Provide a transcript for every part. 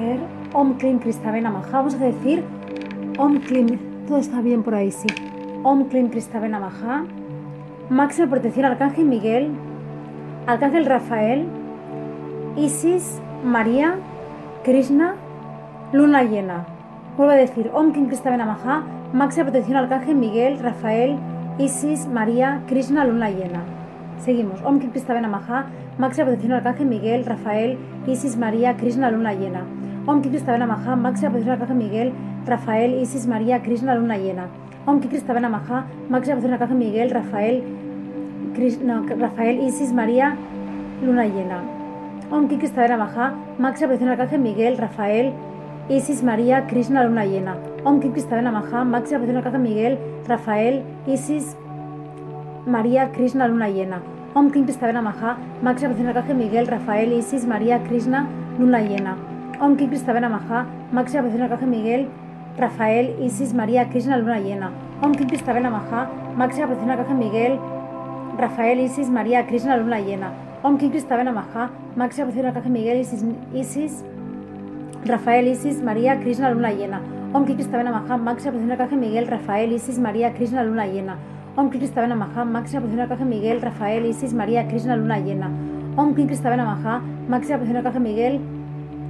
agradecer Om Klim. Vamos a decir Om. Todo está bien por ahí, sí. Om Klim Kristabe Namaha. Máxima protección Arcángel Miguel, Arcángel Rafael, Isis, María, Krishna, Luna llena. Vuelvo a decir Om Klim Kristabe Namaha. Máxima protección Arcángel Miguel, Rafael, Isis, María, Krishna, Luna llena. Seguimos. Om Klim Kristabe Namaha. Máxima protección Arcángel Miguel, Rafael, Isis, María, Krishna, Luna llena. Om Kri Kristabena Maha, Máxima Protección Arcángel Miguel, Rafael, Isis, María, Krishna, Luna llena. Om Kri Kristabena Maha, Máxima Protección Arcángel Miguel, Rafael, Krishna, Rafael, Isis, María, Luna llena. Om Kri Kristabena Maha, Máxima Protección Arcángel Miguel, Rafael, Isis, María, Krishna, Luna llena. Om Kri Kristabena Maha, Máxima Protección Arcángel Miguel, Rafael, Isis, María, Krishna, Luna llena. Om Kristabena Maha, Máxima Protección Arcángel Miguel, Rafael, Isis, María, Krishna, Luna llena. Om Kim Kristabena Maha, Máxima Protección Arcángel Miguel, Rafael, Isis, María, Krishna, Luna llena. Om Kim Kristabena Maha, Máxima Protección Arcángel Miguel, Rafael, Isis, María, Krishna, Luna llena. Om Kim Kristabena Maha, Máxima Protección Arcángel Miguel, Isis, Isis, Rafael, Isis, María, Krishna, Luna llena. Om Kim Kristabena Maha, Máxima Protección Arcángel Miguel, Rafael, Isis, María, Krishna, Luna llena. Om Kri Kristabena Maha, Máxima Protección Arcángel Miguel, Rafael, Isis, María, Krishna, Luna llena. Om Kri Kristabena Maha, Máxima Protección Arcángel Miguel,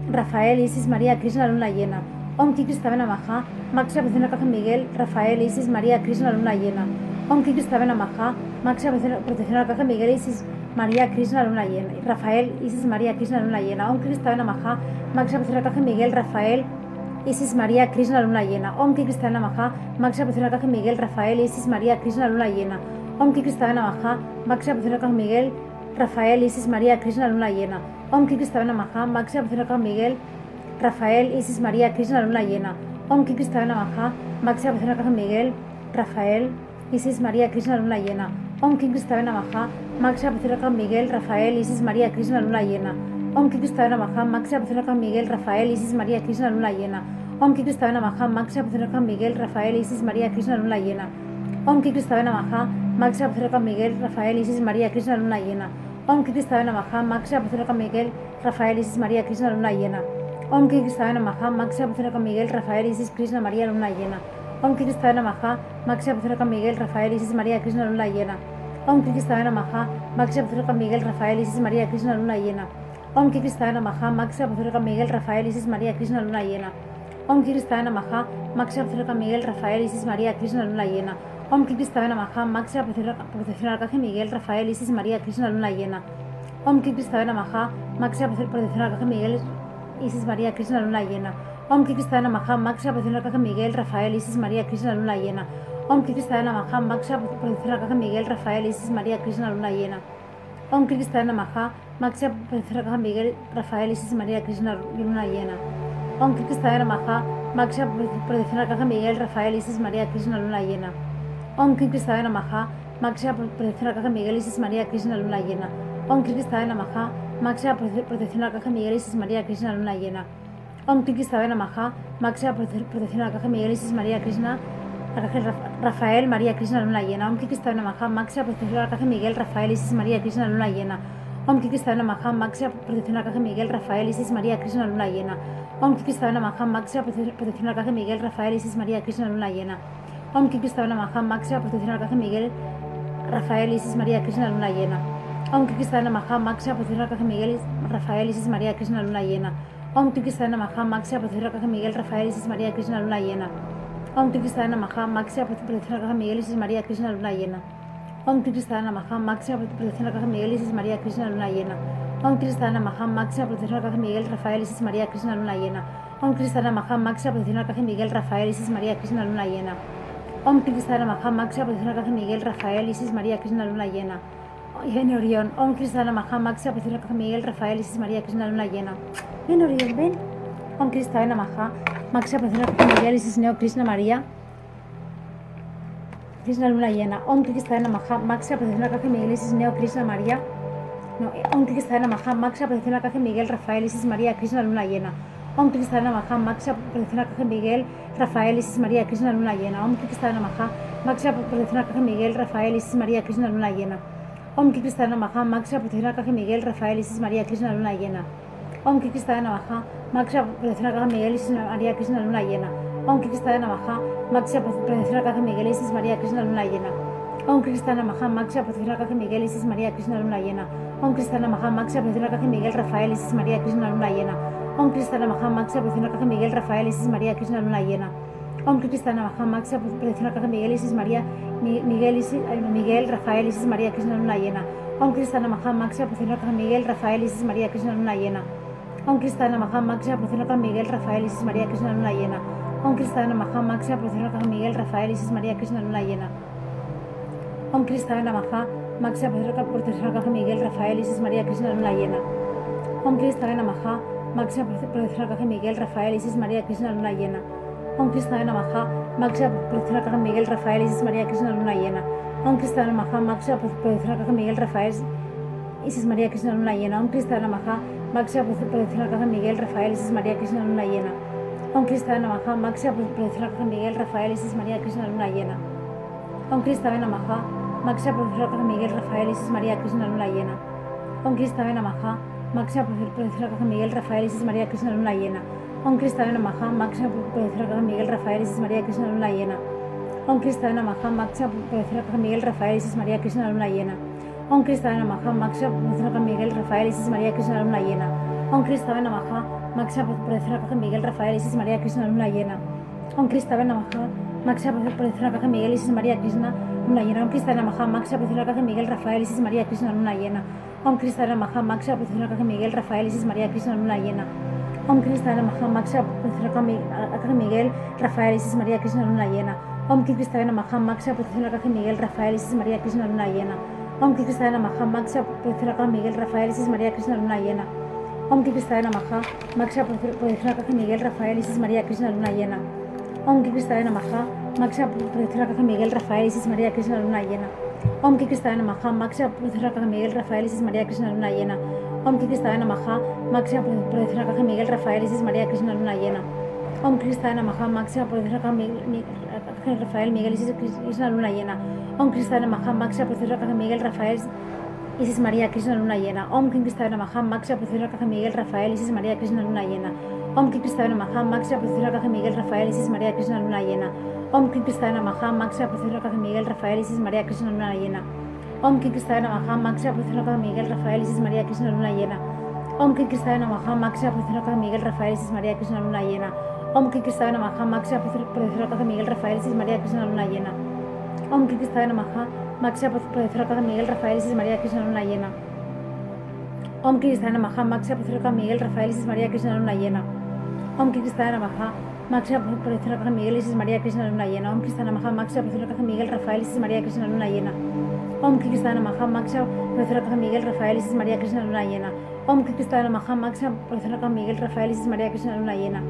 Rafael, Isis, María, Krishna, Luna llena. Om Kri Kristabena Maha, Máxima Protección Arcángel Miguel, Rafael, Isis, María, Krishna, Luna llena. Om Kri Kristabena Maha, Máxima Protección Arcángel Miguel, Isis, María, Krishna, Luna llena. Rafael, Isis, María, Krishna, Luna llena. Om Kri Kristabena Maha, Máxima Protección Arcángel Miguel, Rafael, Isis María Krishna Luna llena. Om Ki Maha, Protección Arcángel Miguel, Rafael, Isis María Krishna Luna llena. Om Ki Kristana Maha, Máxima Protección Arcángel Miguel, Rafael, Isis María Krishna Luna llena. Om Ki Kristana Maha, Protección Arcángel Miguel, Rafael, Isis María Krishna Luna llena. Om Ki Kristana Maha, Protección Arcángel Miguel, Rafael, Isis María Krishna Luna llena. Om Ki Kristana Maha, Protección Arcángel Miguel, Rafael, Isis María Krishna Luna llena. Om Kristana Maha, Protección Arcángel Miguel, Rafael, Isis María Krishna Luna llena. Om Kristabena Maha, Protección Arcángel Miguel, Rafael, Isis, María, Krishna, Luna llena. Om Ki Kristabena Maha, Máxima Protección Arcángel Miguel, Rafael, Isis, María, Krishna, Luna llena. Om Ki Kristabena Maha, Máxima Protección Arcángel Miguel, Rafael, Isis, María, Krishna, Luna llena. Om Ki Kristabena Maha, Máxima Protección Arcángel Miguel, Rafael, Isis, Krishna, María, Luna llena. Om Ki Kristabena Maha, Máxima Protección Arcángel Miguel, Rafael, Isis, María, Krishna, Luna llena. Om Ki Kristabena Maha, Máxima Protección Arcángel Miguel, Rafael, Isis, María, Krishna, Luna llena. Om Ki Kristabena Maha, Máxima Protección Arcángel Miguel, Rafael, Isis, María, Krishna, Luna llena. Om Ki Kristabena Maha, Máxima Protección Miguel, Rafael, Isis, María, Krishna, Luna llena. Om Ki Kristabena Maha, Máxima Protección Arcángel Miguel, Rafael, Isis, María, Krishna, Luna llena. Om Maha, Protección Arcángel Miguel, Isis, María, Krishna, Luna llena. Om Ki Kristabena Maha, Máxima Protección Arcángel Miguel, Rafael, Isis, María, Krishna, Luna llena. Om Ki Kristabena Maha, Máxima Protección Arcángel Miguel, Rafael, Isis, María, Krishna, Luna llena. Om Ki Kristabena Maha, Máxima Protección Arcángel Miguel, Rafael, Isis, María, Krishna, Luna llena. Om Ki Kristabena Maha, Máxima Protección Arcángel Miguel, Rafael, Isis, María, Krishna, Luna llena. Om Ki Kristabena Maha, Máxima Protección Arcángel Miguel, Isis, María, Krishna, Luna llena. Om Ki Kristabena Maha, Máxima Protección Arcángel Miguel, Isis, Krishna, Luna llena. Om Ki Kristabena Maha, Máxima Protección Arcángel Miguel, Isis, Krishna, Arcángel Rafael, María, Krishna, Luna llena. Om Ki Kristabena Maha, Máxima Protección Miguel, Rafael, Isis, María, Krishna, Luna llena. Om Ki Kristabena Maha, Máxima Protección Miguel, Rafael, Isis, María, Krishna, Luna llena. Om Ki Kristabena Maha, Máxima Protección Arcángel Miguel, Rafael, Isis, María, Krishna, Luna llena. Om Ki Kristabena Maha, Máxima Protección Arcángel Miguel, Rafael, Isis, María, Krishna, Luna llena. Om Ki Kristabena Maha, Máxima Protección Arcángel Miguel, Rafael, Isis, María, Krishna, Luna llena. Om Ki Kristabena Maha, Máxima Protección Arcángel Miguel, Rafael, Isis, María, Krishna, Luna llena. Om Ki Kristabena Maha, Máxima Protección Arcángel Miguel, Isis, María, Krishna, Luna llena. Om Ki Kristabena Maha, Máxima Protección Arcángel Miguel, Isis, María, Krishna, Luna llena. Om Ki Kristabena Maha, Máxima Protección Arcángel Miguel, Rafael, Isis, María, Krishna, Luna llena. Om Ki Kristabena Maha, Máxima Protección Arcángel Miguel, Rafael, Isis, María, Krishna, Luna llena. Om Ki Kristabena Maha, Máxima Protección Arcángel Miguel, Rafael, Isis, María, Krishna, Luna llena. Viene Orión. Om Kristabena Maha, Máxima Protección Arcángel Miguel, Rafael, Isis, María, Krishna, Luna llena. Ven Orión, ven. Om Kristabena Maha, Máxima Protección Arcángel Miguel, Isis, Neo, Krishna, María. Krishna, Luna llena. Om Kristabena Maha, Máxima Protección Arcángel Miguel, Isis, Neo, Krishna, María. No, Om Kristabena Maha, Máxima Protección Arcángel Miguel, Rafael, Isis, María, Krishna, Luna llena. Om Kristabena Maha, Máxima Protección Arcángel Miguel, Rafael, Isis, María, Krishna, Luna llena. Om Kristabena Maha, Máxima Protección Arcángel Miguel, Rafael, Isis, María, Krishna, Luna llena. Om Kristabena Maha, Máxima Protección Arcángel Miguel, Rafael, Isis, María, Krishna, Luna llena. Om Kri Krista Namaha, máxima protección Arcángel Miguel, Isis María Krishna Luna llena. Om Kri Krista Namaha, máxima protección Arcángel Miguel, Isis María Krishna Luna llena. Om Krista Namaha, máxima protección Arcángel Miguel, Isis María Krishna Luna llena. Om Krista Namaha, máxima protección Arcángel Miguel, Rafael, Isis María Krishna Luna llena. Om Krista Namaha, máxima protección al Arcángel Miguel, Rafael, Isis María Krishna Luna llena. Om Krista Namaha, máxima protección al Arcángel Miguel, Isis María Miguel, Isis, Miguel, Rafael, Isis María Krishna Luna llena. Om Krista Namaha, máxima protección al Arcángel Miguel, Rafael, Isis María Krishna Luna llena. Om Krista Namaha, máxima protección al Miguel, Rafael, Isis María Krishna Luna llena. Om Krista Namaha, máxima protección al Miguel, Rafael, Isis María Krishna Luna llena. Om Krista Namaha, máxima protección al Miguel, Rafael, Isis María Krishna Luna llena. Om Krista Namaha, máxima protección al Miguel, Rafael, Isis María Krishna Luna llena. Om Krista Namaha, máxima protección al Miguel, Rafael, Isis María Krishna Luna llena. Om Krista Namaha, máxima protección al Miguel, Rafael, Isis María Krishna Luna llena. Om Krista Namaha, máxima protección al Miguel, Rafael, Isis María Krishna Luna llena. Om Krista Namaha, máxima protección al Miguel, Rafael, Isis María Krishna Luna llena. Om Krista Namaha, máxima Miguel, Rafael, Isis María Krishna Luna llena. Om Krista Namaha, máxima protección al Miguel, Rafael, Isis María Krishna Luna llena. Om Krista Namaha, máxima protección al Miguel, Rafael, Isis María Krishna Luna llena. Om Krista Namaha, máxima protección al Miguel, Rafael, Isis María Krishna Luna llena. Om Krista Namaha, máxima protección al Miguel, Rafael, Isis María Krishna Luna llena. Om Krista Namaha, máxima protección al Miguel, Rafael, Isis María Krishna Luna llena. Om Krista Namaha, máxima protección al Miguel, Isis María Krishna Luna llena. Om Krista Namaha, máxima protección al Miguel, Rafael, Isis María Krishna Luna llena. Om Krista Namaha, máxima protección Miguel, Rafael, Isis María Krishna Luna llena. Om Krista Namaha, máxima protección Miguel, Rafael, Isis María Krishna Luna llena. Om Krista Namaha, máxima protección al Miguel, Rafael, Isis María Krishna Luna llena. Om Krista Namaha, máxima protección al Miguel, Rafael, Isis María Krishna Luna llena. Om Krista Namaha, máxima protección al Miguel, Rafael, Isis María Krishna Luna llena. Om Krista Namaha, máxima protección al Miguel, Rafael, Isis María Krishna Luna llena. Om Krista Namaha, máxima protección al Miguel, Rafael, Isis María Krishna Luna llena. Om Krista Namaha, máxima protección al Miguel, Rafael, Isis María Krishna Luna llena. Om Krista Namaha, máxima protección al Rafael, Miguel, Isis Krishna Luna llena. Om Krista Namaha, máxima protección al Miguel, Rafael, Isis María Krishna Luna llena. Om Krista Namaha, máxima protección al Miguel, Rafael, Isis María Krishna Luna llena. Om Krista Namaha, máxima protección al Miguel, Rafael, Isis María Krishna Luna llena. Om Krista Namaha, máxima protección al Miguel, Rafael, Isis María Krishna Luna llena. Om Krista Namaha, máxima protección al Miguel, Rafael, Isis María Krishna Luna llena. Om Krista Namaha, máxima protección al Miguel, Rafael, Isis María Krishna Luna llena. Om Krista Namaha, máxima protección al Miguel, Rafael, Isis María Krishna Luna llena. Om Krista Namaha, máxima protección al Miguel, Rafael, Isis María Krishna Luna llena. Om Krista Namaha, máxima protección al Miguel, Rafael, Isis María Krishna Luna llena. Om Krista Máxima protección al Miguel, Isis María Luna llena. Om Krista Namaha, máxima protección al Miguel, Rafael, Isis María Luna llena. Om Miguel, Rafael, Isis María Luna llena. Om Miguel, Rafael, Isis María Luna llena.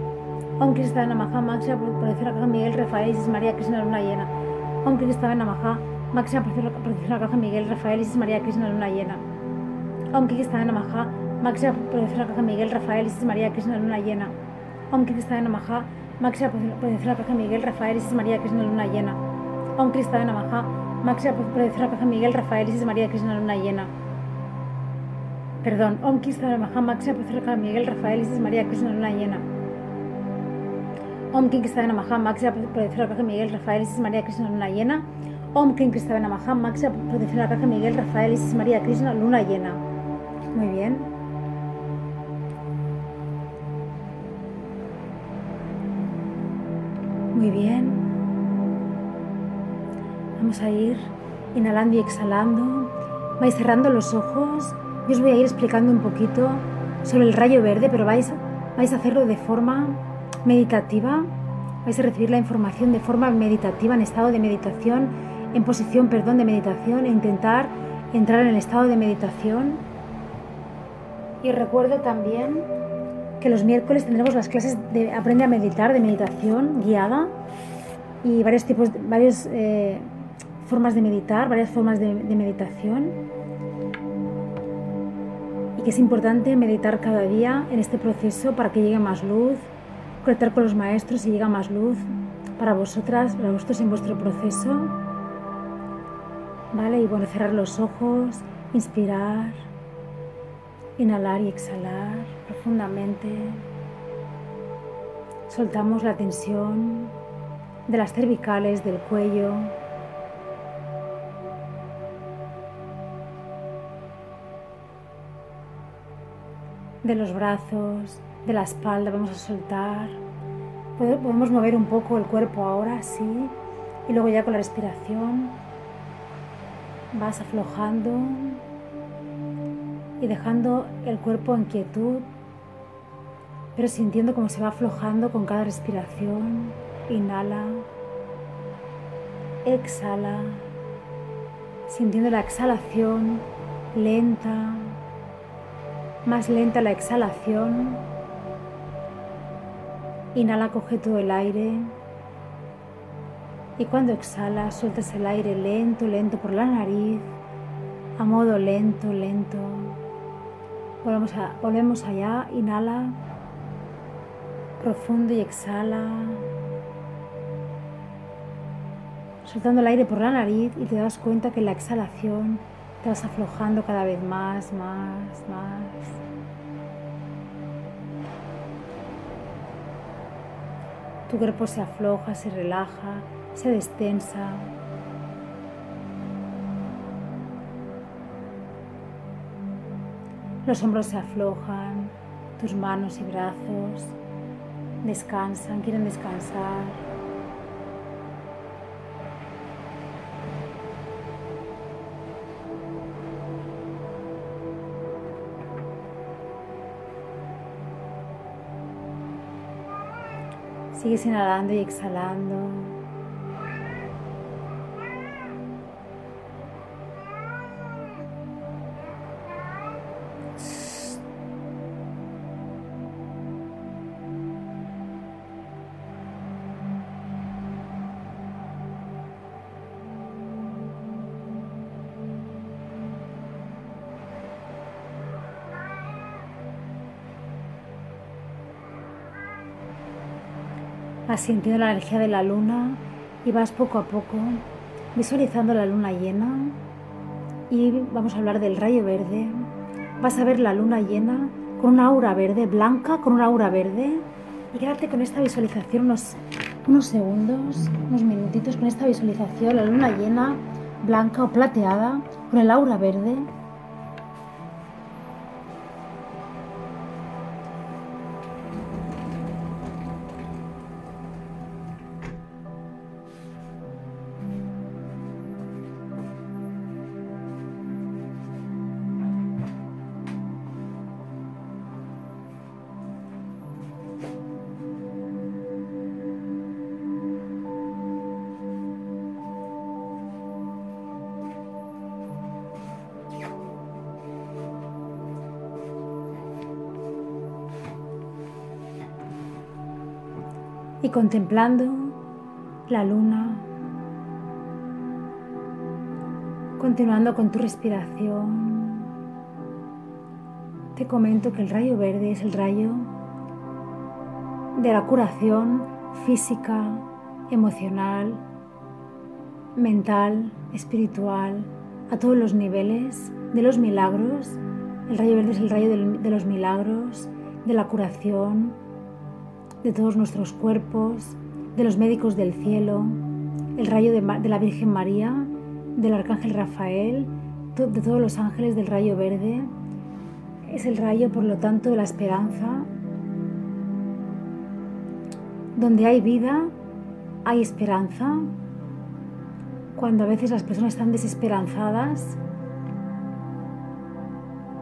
Om Krista Namaha, máxima protección al Miguel, Rafael, Isis María Luna llena. Om al Miguel, Rafael, Isis María Miguel, Rafael, Isis María Krishna Luna llena. Om máxima protección al Miguel, Rafael, Isis María Krishna Luna llena. Om Krista Namaha, máxima protección al Miguel, Rafael, Isis María Krishna Luna llena. Perdón, Om Krista Namaha, máxima protección al Miguel, Rafael, Isis María Krishna Luna llena. Om Kim Krista Namaha, máxima protección al Miguel, Rafael, Isis María Krishna Luna llena. Om Kim Krista Namaha, máxima protección al Miguel, Rafael, Isis María Krishna Luna llena. Muy bien. Muy bien. Vamos a ir inhalando y exhalando. Vais cerrando los ojos. Yo os voy a ir explicando un poquito sobre el rayo verde, pero vais, vais a hacerlo de forma meditativa. Vais a recibir la información de forma meditativa, en estado de meditación, en posición, perdón, de meditación, e intentar entrar en el estado de meditación. Y recuerdo también que los miércoles tendremos las clases de Aprende a meditar, de meditación guiada y varios tipos, varias eh, formas de meditar, varias formas de, de meditación. Y que es importante meditar cada día en este proceso para que llegue más luz, conectar con los maestros y llega más luz para vosotras, para vosotros en vuestro proceso. ¿Vale? Y bueno, cerrar los ojos, inspirar Inhalar y exhalar profundamente. Soltamos la tensión de las cervicales, del cuello. De los brazos, de la espalda, vamos a soltar. Podemos mover un poco el cuerpo ahora, sí. Y luego ya con la respiración vas aflojando y dejando el cuerpo en quietud, pero sintiendo cómo se va aflojando con cada respiración. Inhala, exhala, sintiendo la exhalación lenta, más lenta la exhalación. Inhala, coge todo el aire. Y cuando exhala, sueltas el aire lento, lento por la nariz, a modo lento, lento. Volvemos, allá, inhala, profundo y exhala. Soltando el aire por la nariz y te das cuenta que la exhalación te vas aflojando cada vez más, más, más. Tu cuerpo se afloja, se relaja, se destensa. Los hombros se aflojan, tus manos y brazos descansan, quieren descansar. Sigues inhalando y exhalando. Vas sintiendo la energía de la luna y vas poco a poco visualizando la luna llena. Y vamos a hablar del rayo verde. Vas a ver la luna llena con una aura verde, blanca, con una aura verde. Y quedarte con esta visualización unos, unos segundos, unos minutitos con esta visualización, la luna llena, blanca o plateada, con el aura verde contemplando la luna, continuando con tu respiración, te comento que el rayo verde es el rayo de la curación física, emocional, mental, espiritual, a todos los niveles, de los milagros. El rayo verde es el rayo de los milagros, de la curación, de todos nuestros cuerpos, de los médicos del cielo, el rayo de, la Virgen María, del Arcángel Rafael, de todos los ángeles del rayo verde. Es el rayo, por lo tanto, de la esperanza. Donde hay vida, hay esperanza. Cuando a veces las personas están desesperanzadas,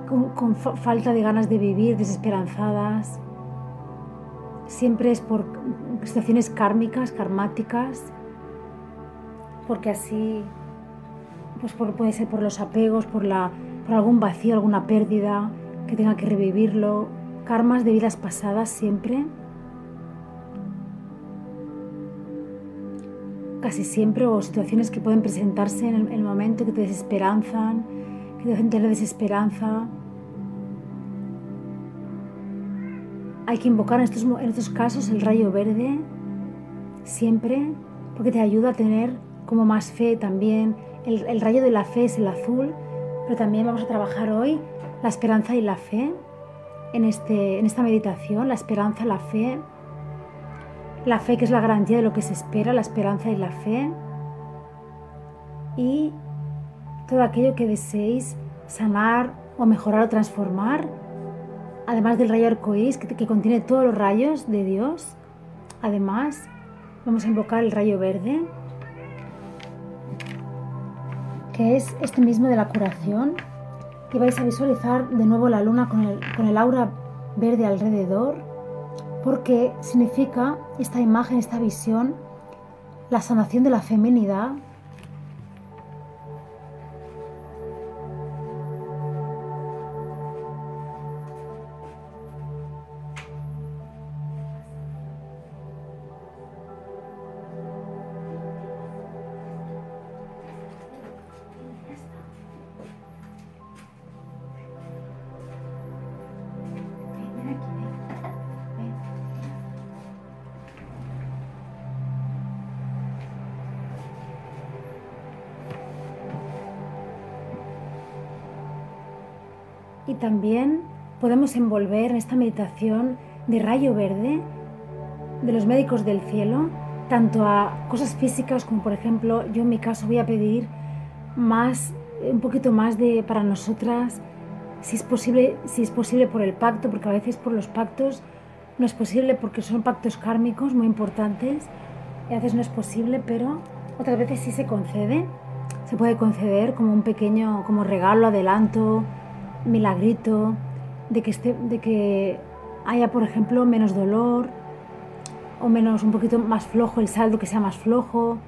con falta de ganas de vivir, desesperanzadas, siempre es por situaciones kármicas, karmáticas, porque así pues puede ser por los apegos, por, la, por algún vacío, alguna pérdida que tenga que revivirlo, karmas de vidas pasadas siempre. Casi siempre, o situaciones que pueden presentarse en el, momento que te desesperanzan, que te hacen tener desesperanza, Hay que invocar en estos, casos el rayo verde siempre porque te ayuda a tener como más fe también. El, el, rayo de la fe es el azul, pero también vamos a trabajar hoy la esperanza y la fe en, este, en esta meditación, la esperanza, la fe, la fe que es la garantía de lo que se espera, la esperanza y la fe, y todo aquello que deseéis sanar o mejorar o transformar, además del rayo arcoíris que, contiene todos los rayos de Dios. Además, vamos a invocar el rayo verde, que es este mismo de la curación, y vais a visualizar de nuevo la luna con el, con el aura verde alrededor, porque significa esta imagen, esta visión, la sanación de la feminidad, también podemos envolver en esta meditación de rayo verde de los médicos del cielo, tanto a cosas físicas como por ejemplo yo en mi caso voy a pedir más, un poquito más de para nosotras, si es posible, si es posible por el pacto, porque a veces por los pactos no es posible porque son pactos kármicos muy importantes y a veces no es posible, pero otras veces sí se concede, se puede conceder como un pequeño, como regalo, adelanto, milagrito, de que, esté, de que haya, por ejemplo, menos dolor o menos un poquito más flojo el saldo, que sea más flojo.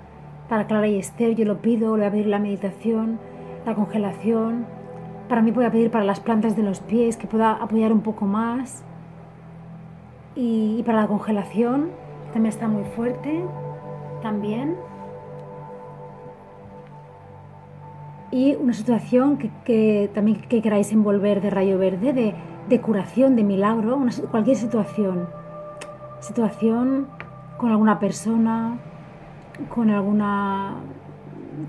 Para Clara y Esther yo lo pido, le voy a pedir la meditación, la congelación. Para mí voy a pedir para las plantas de los pies que pueda apoyar un poco más. Y, para la congelación, que también está muy fuerte, también. Y una situación que, también que queráis envolver de rayo verde, de, curación, de milagro, una, cualquier situación. Situación con alguna persona, con alguna.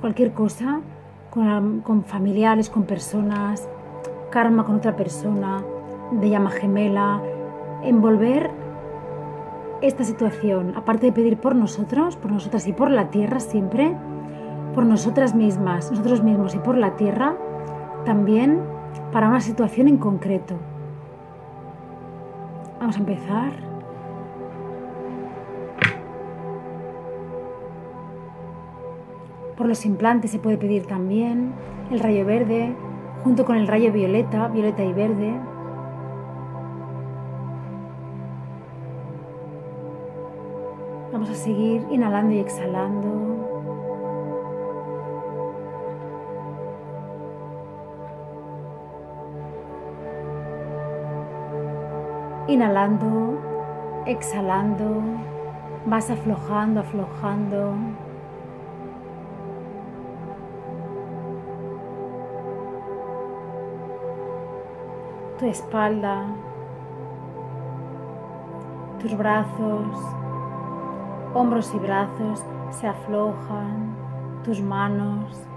cualquier cosa, con, con familiares, con personas, karma con otra persona, de llama gemela. Envolver esta situación, aparte de pedir por nosotros, por nosotras y por la tierra siempre, por nosotras mismas, nosotros mismos y por la tierra, también para una situación en concreto. Vamos a empezar. Por los implantes se puede pedir también el rayo verde junto con el rayo violeta, violeta y verde. Vamos a seguir inhalando y exhalando. Inhalando, exhalando, vas aflojando, aflojando. Tu espalda, tus brazos, hombros y brazos se aflojan, tus manos,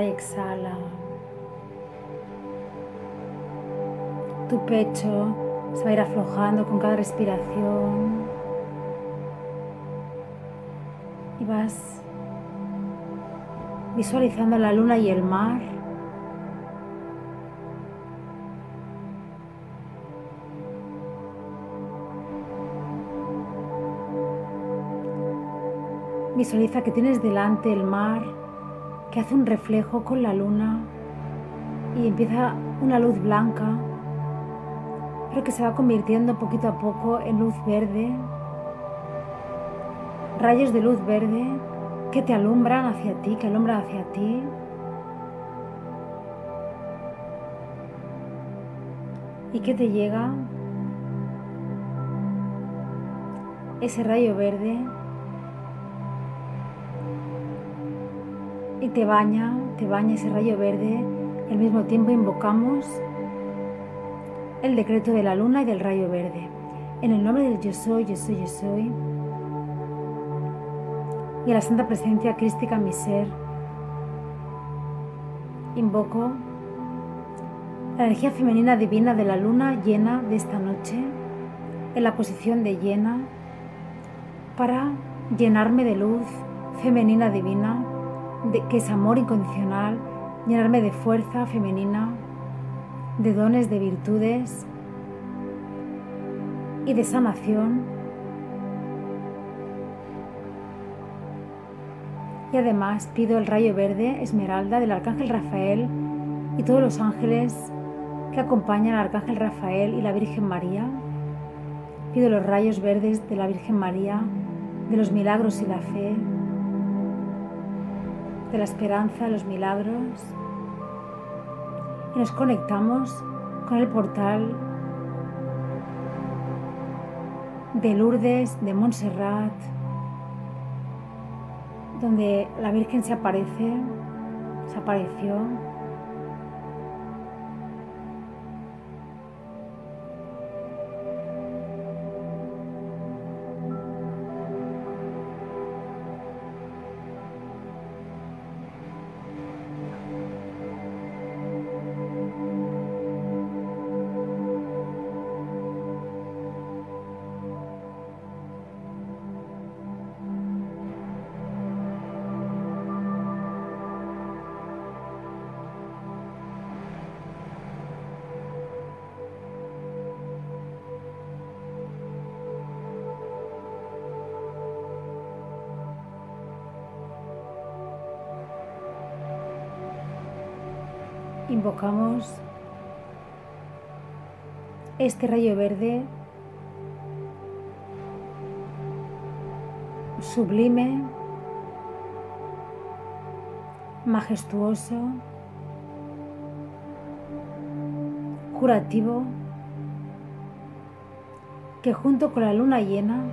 Y exhala. Tu pecho se va a ir aflojando con cada respiración. Y vas visualizando la luna y el mar. Visualiza que tienes delante el mar que hace un reflejo con la luna y empieza una luz blanca, pero que se va convirtiendo poquito a poco en luz verde, rayos de luz verde que te alumbran hacia ti, que alumbran hacia ti. Y que te llega ese rayo verde y te baña, te baña ese rayo verde. Al mismo tiempo invocamos el decreto de la luna y del rayo verde. En el nombre del yo soy, yo soy, yo soy. Y a la santa presencia crística en mi ser. Invoco la energía femenina divina de la luna llena de esta noche en la posición de llena para llenarme de luz femenina divina que es amor incondicional, llenarme de fuerza femenina, de dones, de virtudes y de sanación. Y además pido el rayo verde, esmeralda, del arcángel Rafael y todos los ángeles que acompañan al arcángel Rafael y la Virgen María. Pido los rayos verdes de la Virgen María, de los milagros y la fe, de la esperanza, los milagros. Y nos conectamos con el portal de Lourdes, de Montserrat, donde la Virgen se aparece, se apareció invocamos este rayo verde sublime, majestuoso, curativo, que junto con la luna llena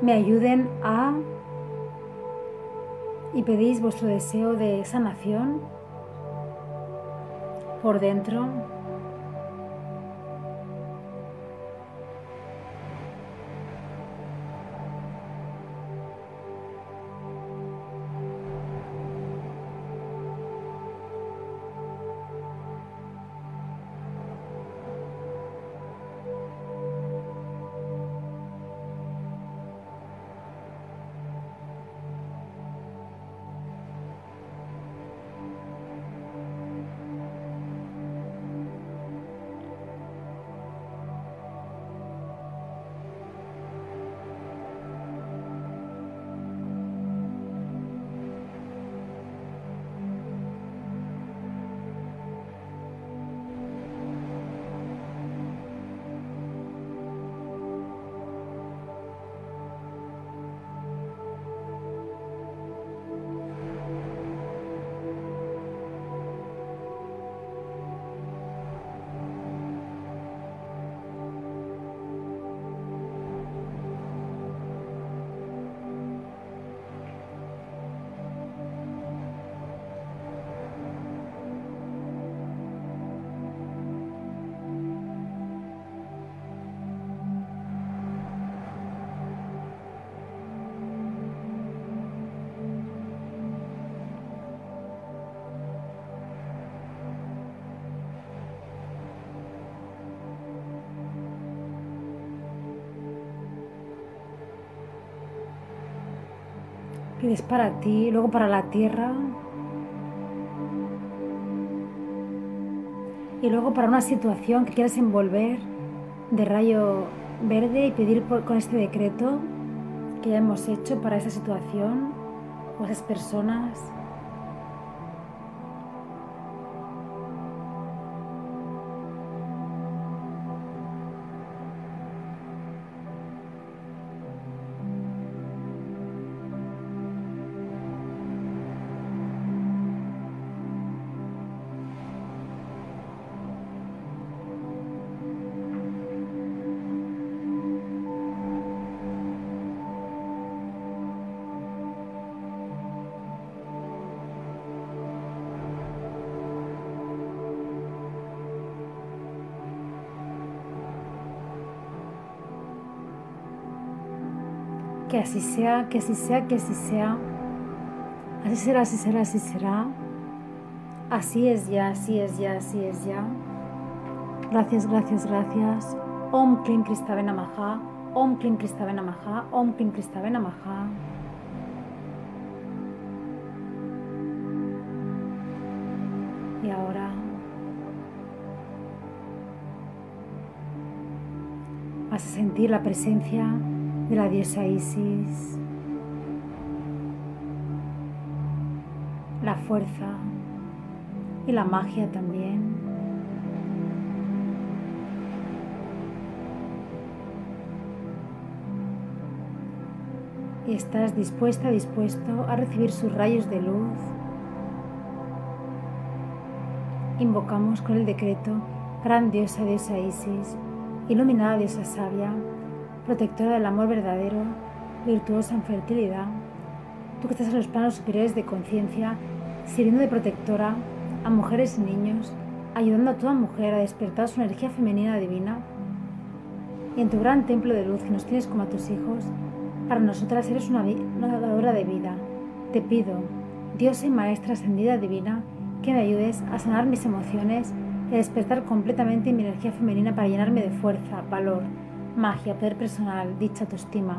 me ayuden a y pedís vuestro deseo de sanación por dentro pides para ti, luego para la tierra. Y luego para una situación que quieras envolver de rayo verde y pedir con este decreto que ya hemos hecho para esa situación o esas personas así sea, que así sea, que así sea. Así será, así será, así será. Así es ya, así es ya, así es ya. Gracias, gracias, gracias. Om Klim Kristaven Namaha. Om Klim Kristaven Namaha. Om Klim Kristaven Namaha. Y ahora vas a sentir la presencia diosa Isis, la fuerza y la magia también. Y estás dispuesta, dispuesto a recibir sus rayos de luz. Invocamos con el decreto, gran diosa diosa Isis, iluminada diosa sabia, protectora del amor verdadero, virtuosa en fertilidad, tú que estás en los planos superiores de conciencia, sirviendo de protectora a mujeres y niños, ayudando a toda mujer a despertar su energía femenina divina, y en tu gran templo de luz que nos tienes como a tus hijos, para nosotras eres una, una dadora de vida. Te pido, Dios y Maestra Ascendida Divina, que me ayudes a sanar mis emociones y a despertar completamente mi energía femenina para llenarme de fuerza, valor, magia, poder personal, dicha, autoestima,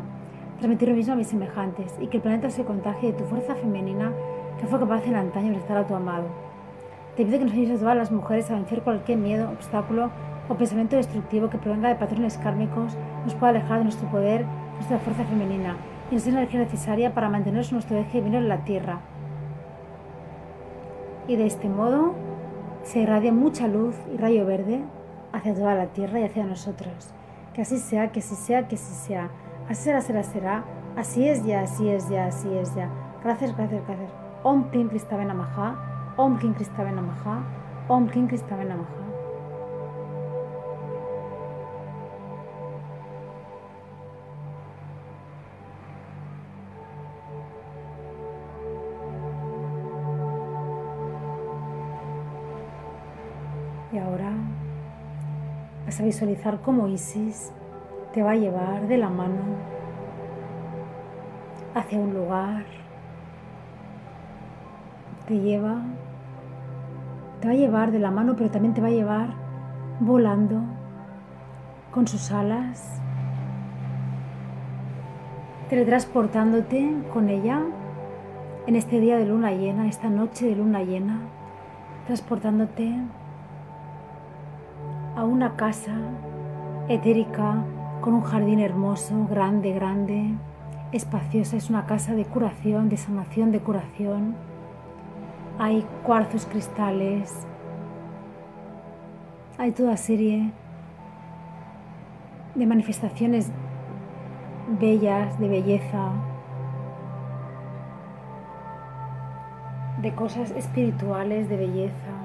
transmitir lo mismo a mis semejantes y que el planeta se contagie de tu fuerza femenina que fue capaz en antaño de estar a tu amado. Te pido que nos ayudes a todas las mujeres a vencer cualquier miedo, obstáculo o pensamiento destructivo que provenga de patrones kármicos, nos pueda alejar de nuestro poder, nuestra fuerza femenina y nos la energía necesaria para mantenernos en nuestro eje divino en la tierra. Y de este modo se irradia mucha luz y rayo verde hacia toda la tierra y hacia nosotros. Que así sea, que así sea, que así sea. Así será, será, será. Así es ya, así es ya, así es ya. Gracias, gracias, gracias. Om Klim Kristaven Namaha. Om Klim Kristaven Namaha. Om Klim Kristaven Namaha. Y ahora Vas a visualizar cómo Isis te va a llevar de la mano hacia un lugar. Te lleva, te va a llevar de la mano, pero también te va a llevar volando con sus alas, teletransportándote con ella en este día de luna llena, esta noche de luna llena, transportándote a una casa etérica con un jardín hermoso, grande, grande, espaciosa. Es una casa de curación, de sanación, de curación. Hay cuarzos cristales. Hay toda serie de manifestaciones bellas, de belleza, de cosas espirituales, de belleza.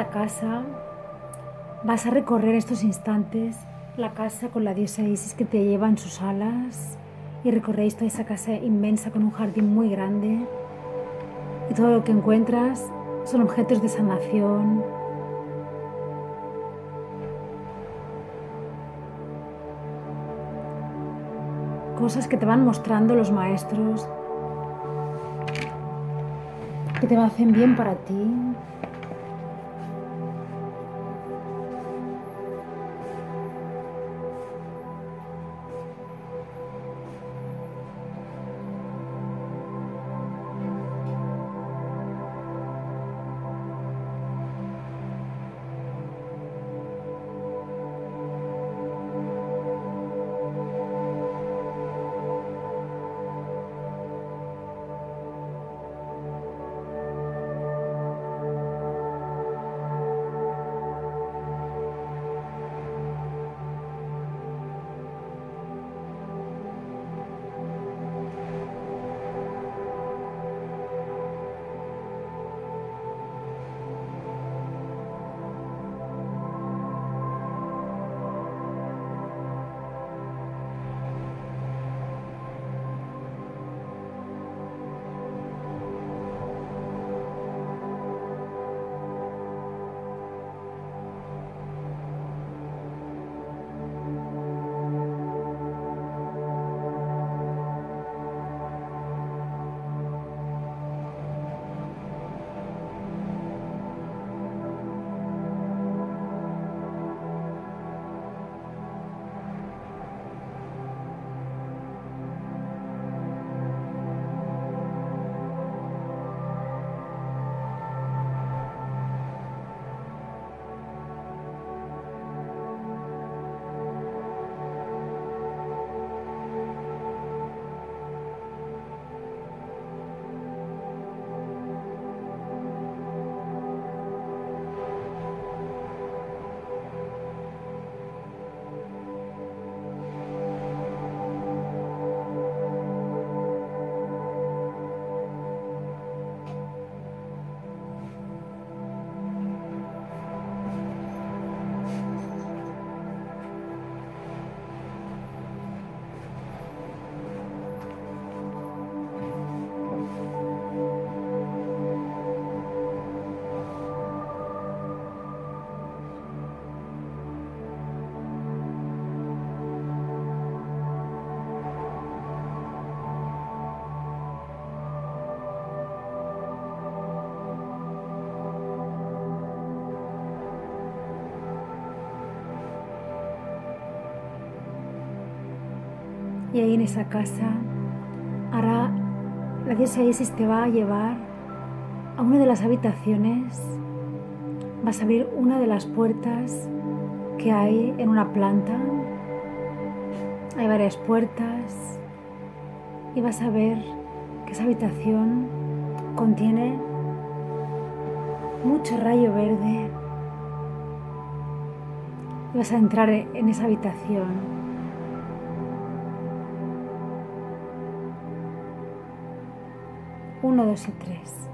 casa, vas a recorrer estos instantes la casa con la diosa Isis que te lleva en sus alas y recorréis toda esa casa inmensa con un jardín muy grande y todo lo que encuentras son objetos de sanación. Cosas que te van mostrando los maestros, que te hacen bien para ti, Y ahí en esa casa, ahora la diosa Isis te va a llevar a una de las habitaciones. Vas a abrir una de las puertas que hay en una planta. Hay varias puertas y vas a ver que esa habitación contiene mucho rayo verde. Y vas a entrar en esa habitación. 1, 2 y 3.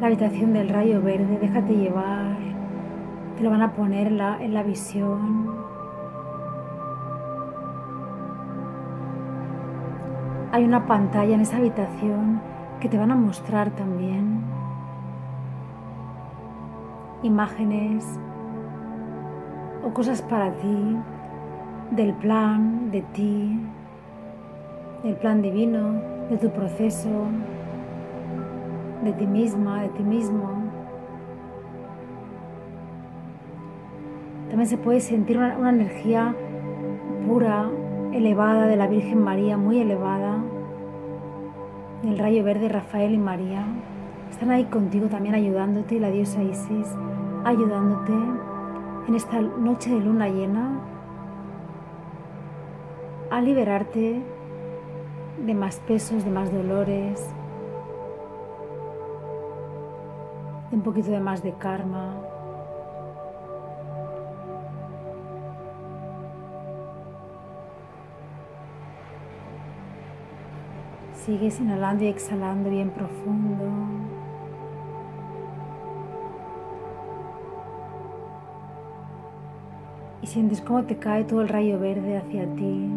La habitación del rayo verde, déjate llevar, te lo van a poner en la, en la visión. Hay una pantalla en esa habitación que te van a mostrar también. Imágenes o cosas para ti, del plan, de ti, del plan divino, de tu proceso, de ti misma, de ti mismo. También se puede sentir una, energía pura, elevada de la Virgen María, muy elevada, del rayo verde Rafael y María. Están ahí contigo también ayudándote, la diosa Isis, ayudándote en esta noche de luna llena a liberarte de más pesos, de más dolores, un poquito de más de karma. Sigues inhalando y exhalando bien profundo. Y sientes cómo te cae todo el rayo verde hacia ti.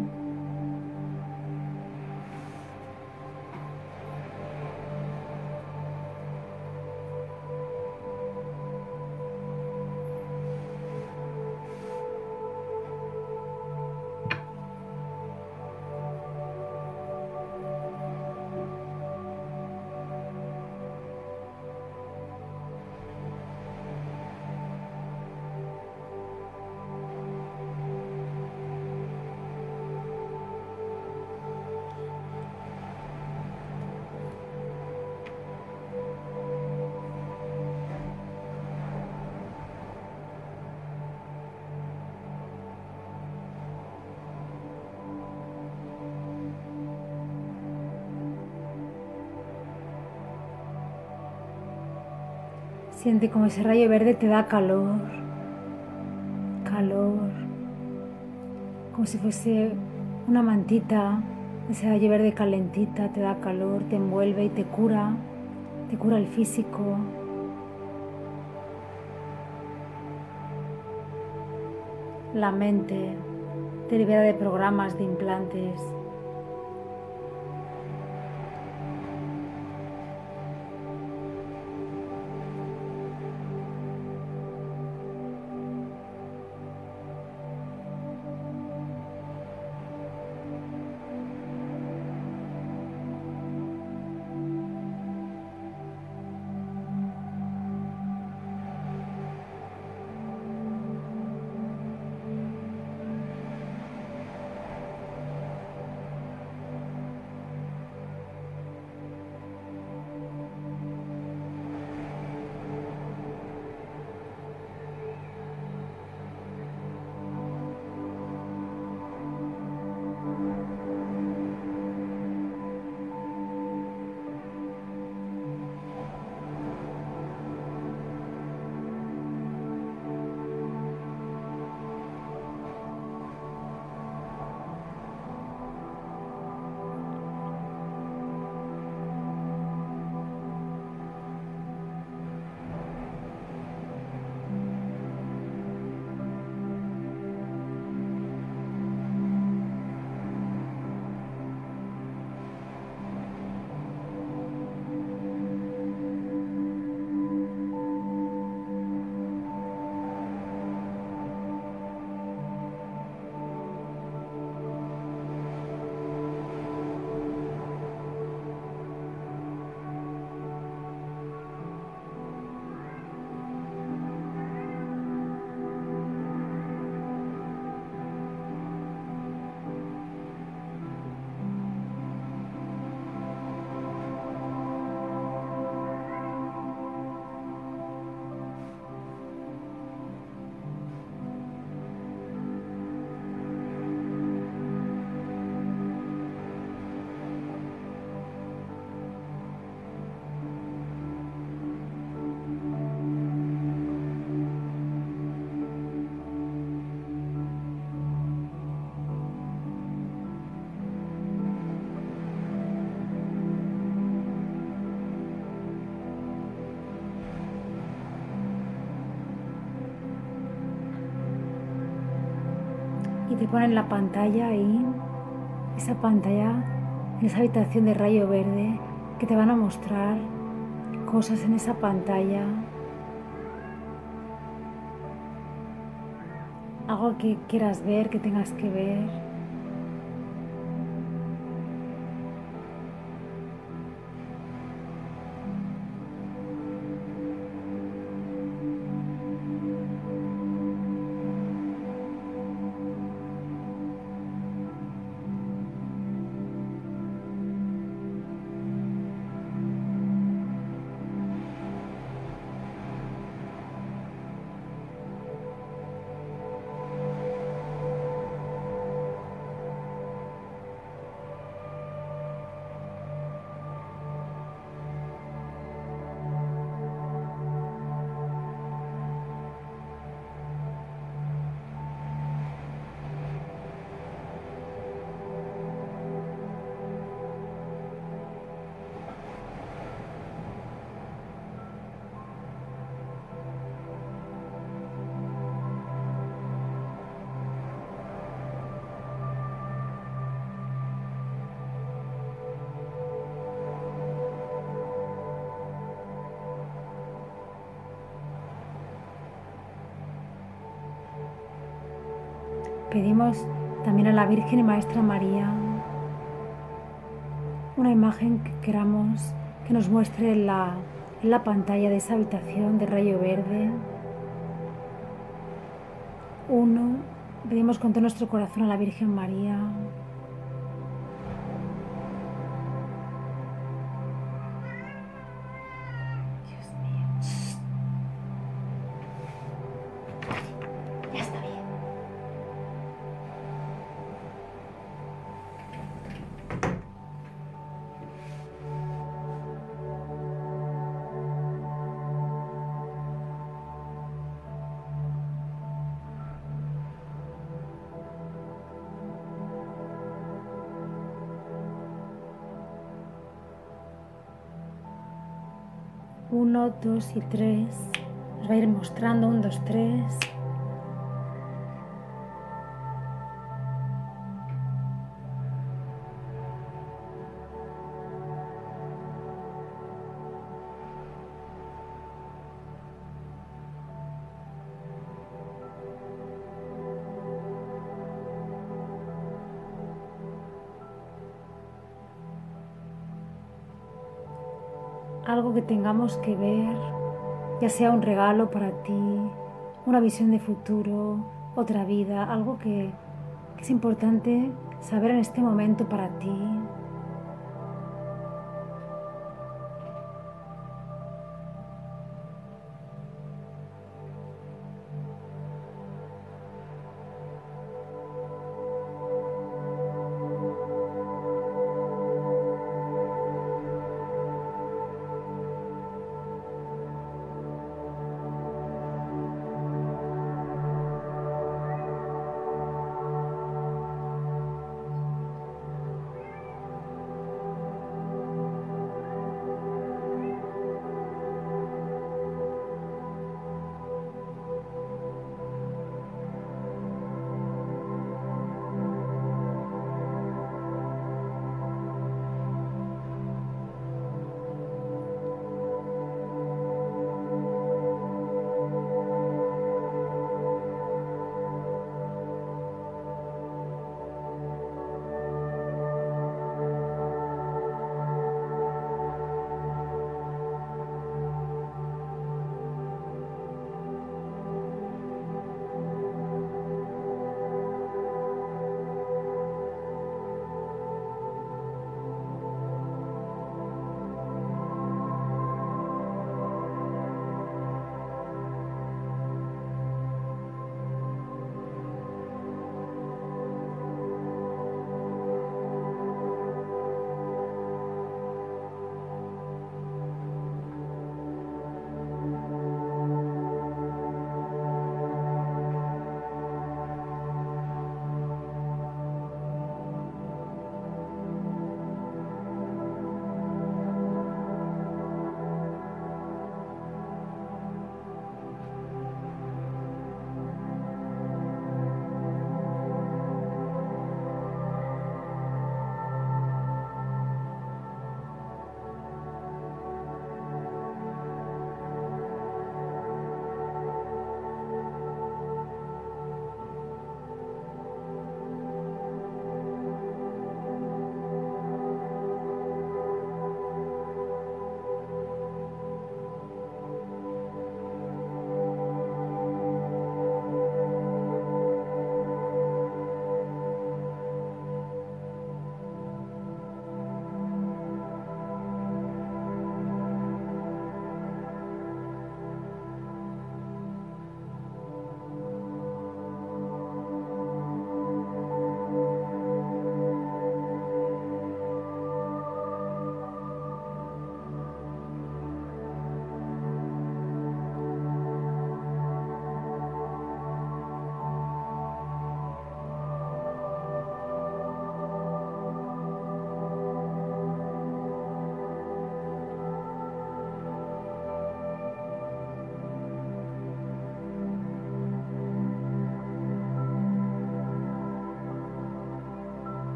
Siente como ese rayo verde te da calor, calor, como si fuese una mantita, ese rayo verde calentita, te da calor, te envuelve y te cura, te cura el físico. La mente te libera de programas, de implantes. Ponen la pantalla ahí, esa pantalla, en esa habitación de rayo verde, que te van a mostrar cosas en esa pantalla. Algo que quieras ver, que tengas que ver. Pedimos también a la Virgen y Maestra María una imagen que queramos que nos muestre en la, la pantalla de esa habitación de rayo verde. Uno, pedimos con todo nuestro corazón a la Virgen María. 2 y 3. Os va a ir mostrando. 1, 2, 3. Tengamos que ver, ya sea un regalo para ti, una visión de futuro, otra vida, algo que, es importante saber en este momento para ti.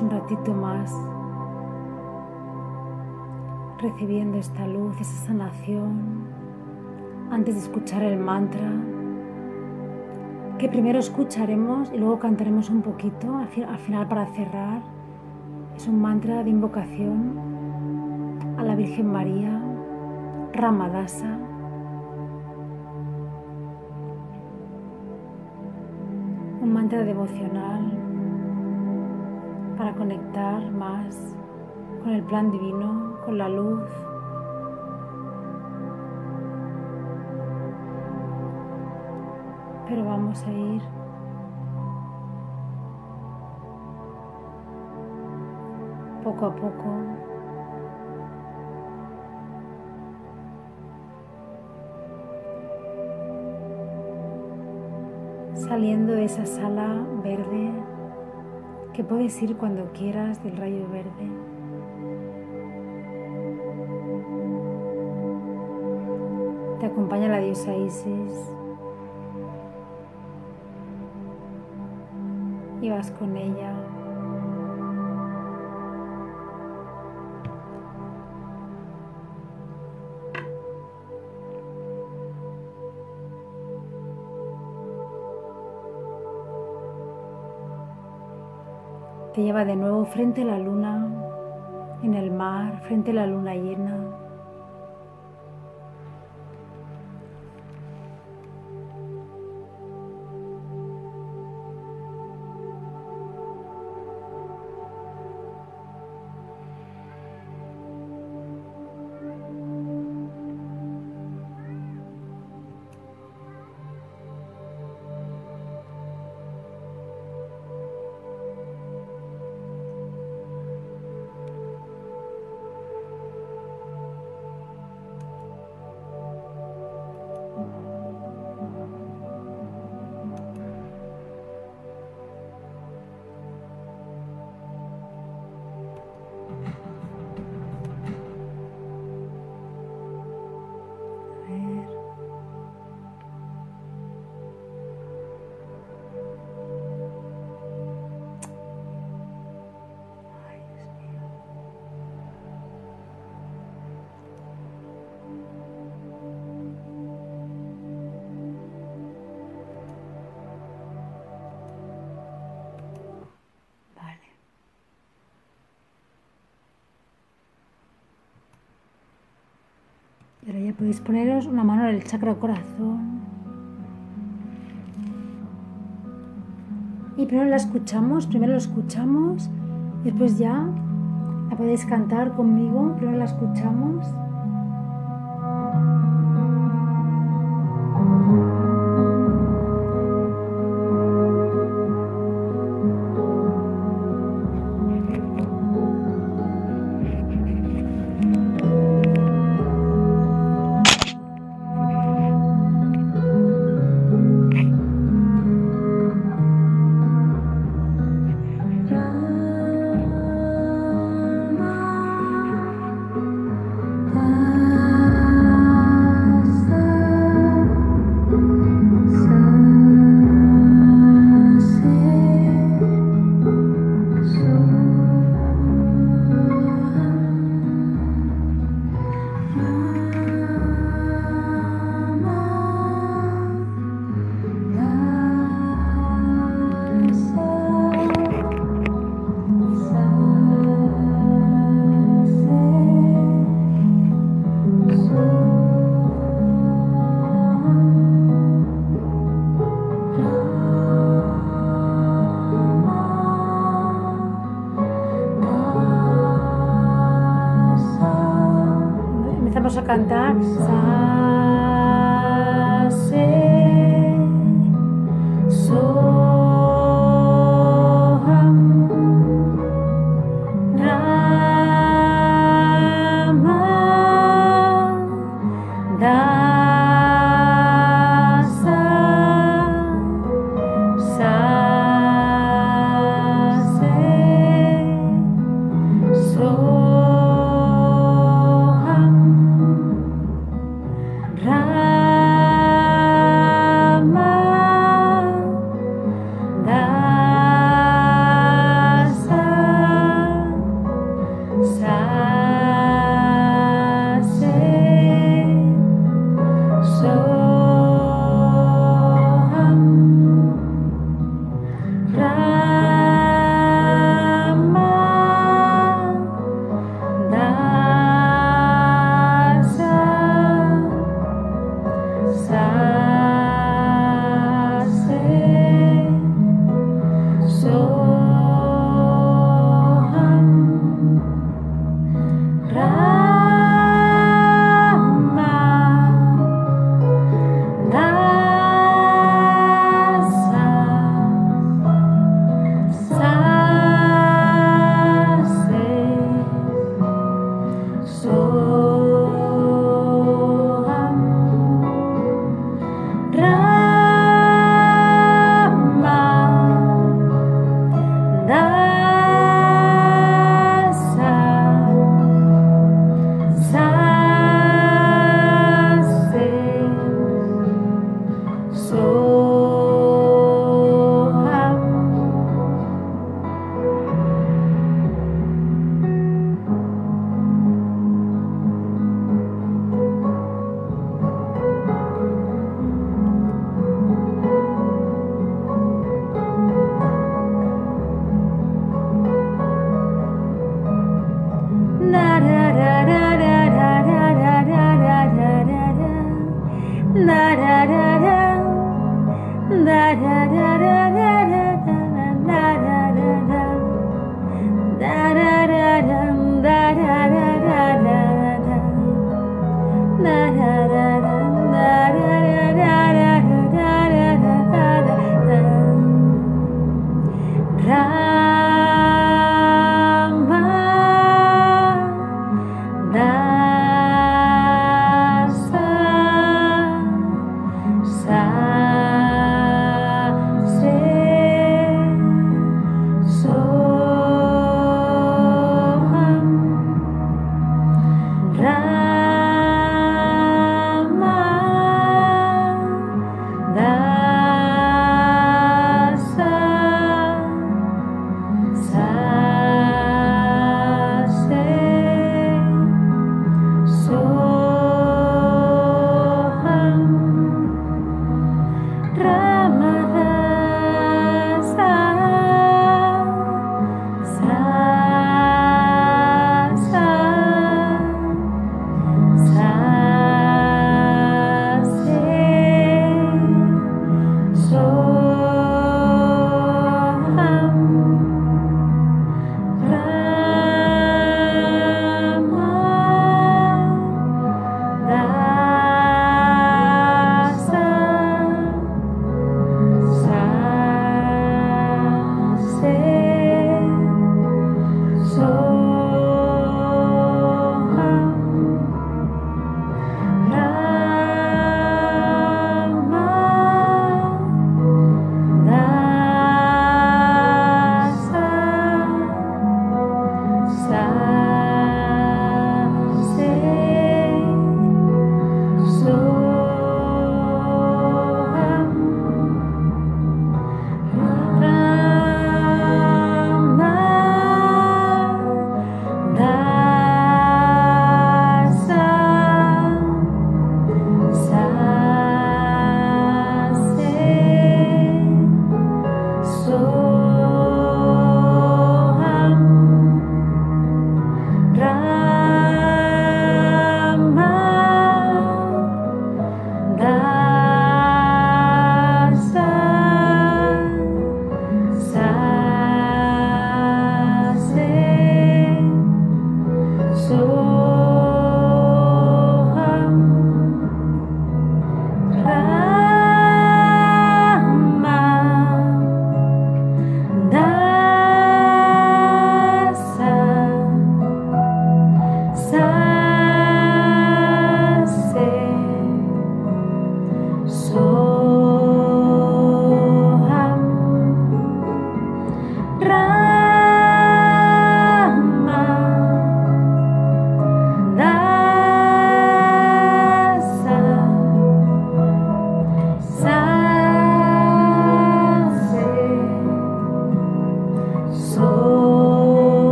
Un ratito más recibiendo esta luz, esa sanación, antes de escuchar el mantra, que primero escucharemos y luego cantaremos un poquito, al final para cerrar. Es un mantra de invocación a la Virgen María, Ramadasa. Un mantra devocional para conectar más con el plan divino, con la luz. Pero vamos a ir poco a poco saliendo de esa sala verde que puedes ir cuando quieras del rayo verde. Te acompaña la diosa Isis. Y vas con ella. Lleva de nuevo frente a la luna, en el mar, frente a la luna llena. Ahora ya podéis poneros una mano en el chakra corazón. Y primero la escuchamos, primero lo escuchamos, después ya la podéis cantar conmigo, primero la escuchamos. Cantar.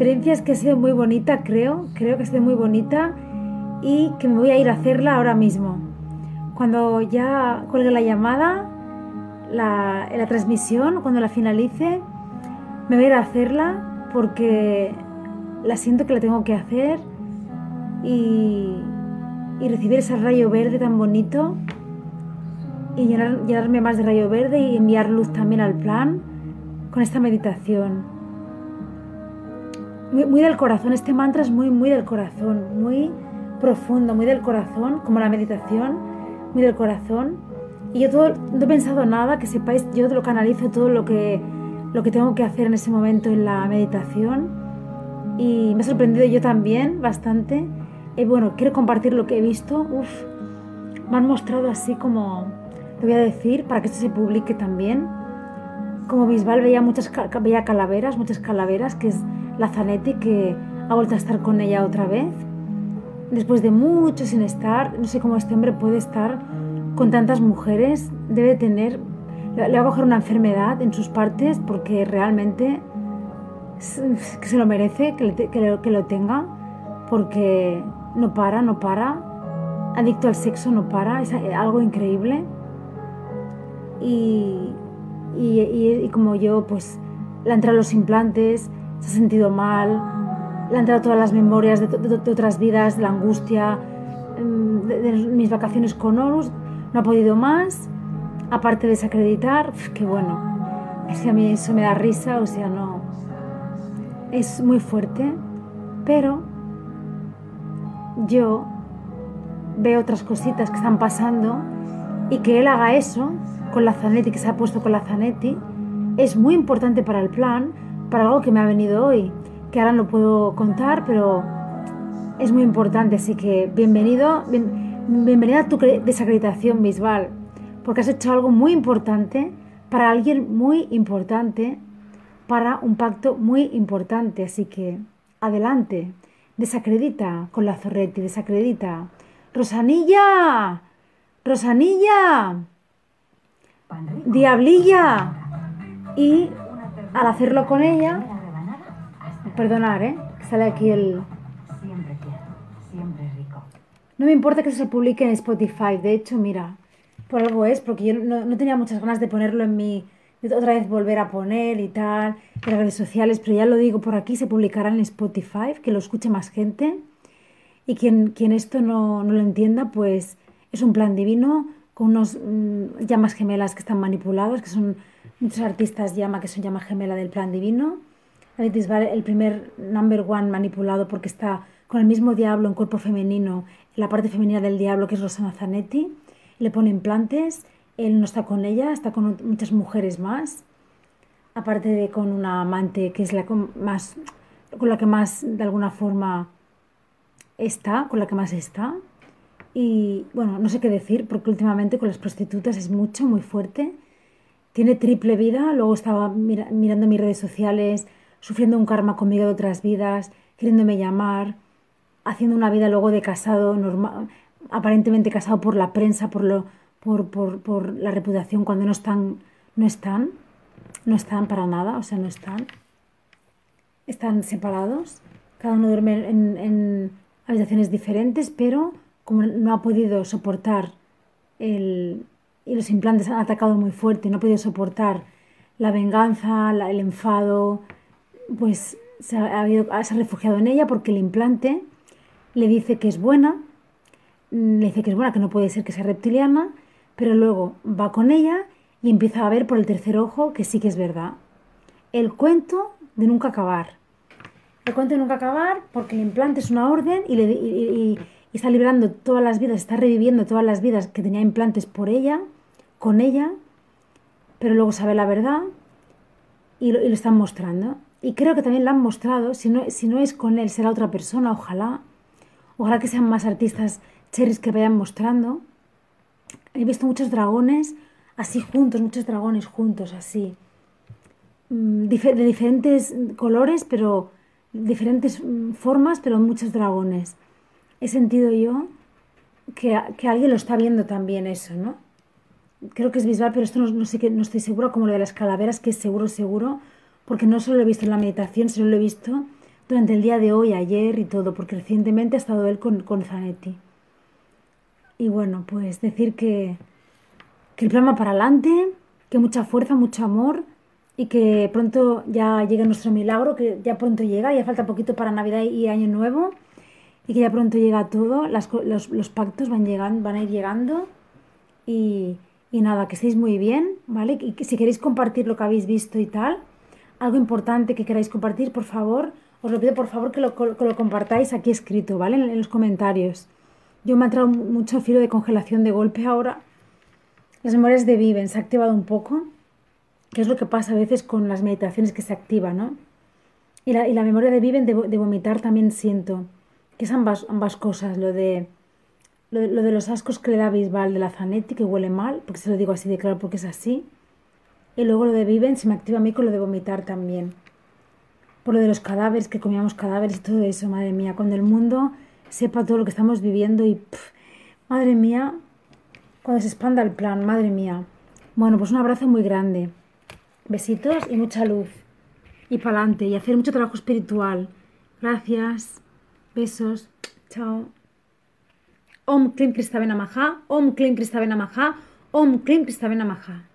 Experiencia es que ha sido muy bonita, creo. Creo que ha sido muy bonita y que me voy a ir a hacerla ahora mismo. Cuando ya cuelgue la llamada, la, la transmisión, cuando la finalice, me voy a ir a hacerla porque la siento que la tengo que hacer y, y recibir ese rayo verde tan bonito y llenar, llenarme más de rayo verde y enviar luz también al plan con esta meditación. Muy, muy del corazón, este mantra es muy, muy del corazón, muy profundo, muy del corazón, como la meditación, muy del corazón. Y yo todo, no he pensado nada, que sepáis, yo lo canalizo todo lo que, lo que tengo que hacer en ese momento en la meditación. Y me ha sorprendido yo también bastante. Y bueno, quiero compartir lo que he visto. Uf, me han mostrado así como, te voy a decir, para que esto se publique también. Como Bisbal veía muchas veía calaveras, muchas calaveras, que es la Zanetti, que ha vuelto a estar con ella otra vez después de mucho sin estar, no sé cómo este hombre puede estar con tantas mujeres, debe tener, le va a coger una enfermedad en sus partes porque realmente que se lo merece, que, lo, que lo tenga, porque no para, no para, adicto al sexo no para, es algo increíble. Y, y, como yo, pues le han los implantes, se ha sentido mal, le han entrado todas las memorias de, otras vidas, la angustia, mm, de, mis vacaciones con Horus, no ha podido más, aparte de desacreditar, que bueno, es que a mí eso me da risa, o sea, no, es muy fuerte, pero yo veo otras cositas que están pasando y que él haga eso con la Zanetti, que se ha puesto con la Zanetti, es muy importante para el plan, para algo que me ha venido hoy que ahora no puedo contar, pero es muy importante. Así que bienvenido, bienvenida a tu desacreditación visual, porque has hecho algo muy importante para alguien muy importante, para un pacto muy importante. Así que adelante, desacredita con la Zorretti, desacredita. Rosanilla, Rosanilla, Diablilla. Y al hacerlo con ella, Perdonar, ¿eh? Que sale aquí el... Siempre siempre rico. No me importa que se publique en Spotify. De hecho, mira, por algo es, porque yo no, tenía muchas ganas de ponerlo en mi... otra vez volver a poner y tal, en las redes sociales, pero ya lo digo por aquí, se publicará en Spotify, que lo escuche más gente. Y quien, quien esto no, no lo entienda, pues es un plan divino con unos mm, llamas gemelas que están manipulados, que son muchos artistas llama que son llama gemela del plan divino el primer number one manipulado porque está con el mismo diablo en cuerpo femenino, en la parte femenina del diablo que es Rosana Zanetti, le pone implantes, él no está con ella, está con muchas mujeres más, aparte de con una amante que es la más, con la que más de alguna forma está, con la que más está. Y bueno, no sé qué decir, porque últimamente con las prostitutas es mucho, muy fuerte. Tiene triple vida, luego estaba mirando mis redes sociales, sufriendo un karma conmigo de otras vidas, queriéndome llamar, haciendo una vida luego de casado, normal, aparentemente casado por la prensa, por, lo, por, por, por la reputación, cuando no están, no están, no están para nada, o sea, no están. Están separados, cada uno duerme en, en habitaciones diferentes, pero como no ha podido soportar el, y los implantes han atacado muy fuerte, no ha podido soportar la venganza, el enfado, pues se ha, refugiado en ella porque el implante le dice que es buena, le dice que es buena, que no puede ser que sea reptiliana, pero luego va con ella y empieza a ver por el tercer ojo que sí que es verdad. El cuento de nunca acabar. El cuento de nunca acabar porque el implante es una orden y, le, está liberando todas las vidas, está reviviendo todas las vidas que tenía implantes por ella, con ella, pero luego sabe la verdad y lo, están mostrando. Y creo que también la han mostrado, si no, si no es con él, será otra persona, ojalá. Ojalá que sean más artistas cherries que vayan mostrando. He visto muchos dragones así juntos, muchos dragones juntos, así. Mm, de diferentes colores, pero diferentes mm, formas, pero muchos dragones. He sentido yo que, que, alguien lo está viendo también eso, ¿no? Creo que es visual, pero esto no, sé que, no estoy segura, como lo de las calaveras, que es seguro, seguro, porque no solo lo he visto en la meditación, sino lo he visto durante el día de hoy, ayer y todo, porque recientemente ha estado él con, con Zanetti. Y bueno, pues decir que, que el plan para adelante, que mucha fuerza, mucho amor y que pronto ya llegue nuestro milagro, que ya pronto llega, ya falta poquito para Navidad y Año Nuevo y que ya pronto llega todo, los, pactos van, llegando, van a ir llegando y, nada, que estéis muy bien, ¿vale? Y que si queréis compartir lo que habéis visto y tal, algo importante que queráis compartir, por favor, os lo pido por favor que lo, lo compartáis aquí escrito, ¿vale? En, los comentarios. Yo me ha traído mucho filo de congelación de golpe ahora. Las memorias de Viven se ha activado un poco que es lo que pasa a veces con las meditaciones que se activan, ¿no? Y la, y la memoria de Viven de, de, vomitar también siento, que es ambas, ambas cosas, lo de, lo, de los ascos que le da Bisbal de la Zanetti, que huele mal, porque se lo digo así de claro porque es así, y luego lo de Viven se me activa a mí con lo de vomitar también. Por lo de los cadáveres, que comíamos cadáveres y todo eso, madre mía, cuando el mundo sepa todo lo que estamos viviendo y, madre mía, cuando se expanda el plan, madre mía. Bueno, pues un abrazo muy grande. Besitos y mucha luz. Y para adelante. Y hacer mucho trabajo espiritual. Gracias. Besos. Chao. Om Klim Kristavena Maha. Om Klim Kristavena Maha. Om Klim Kristavena Maha. Chao.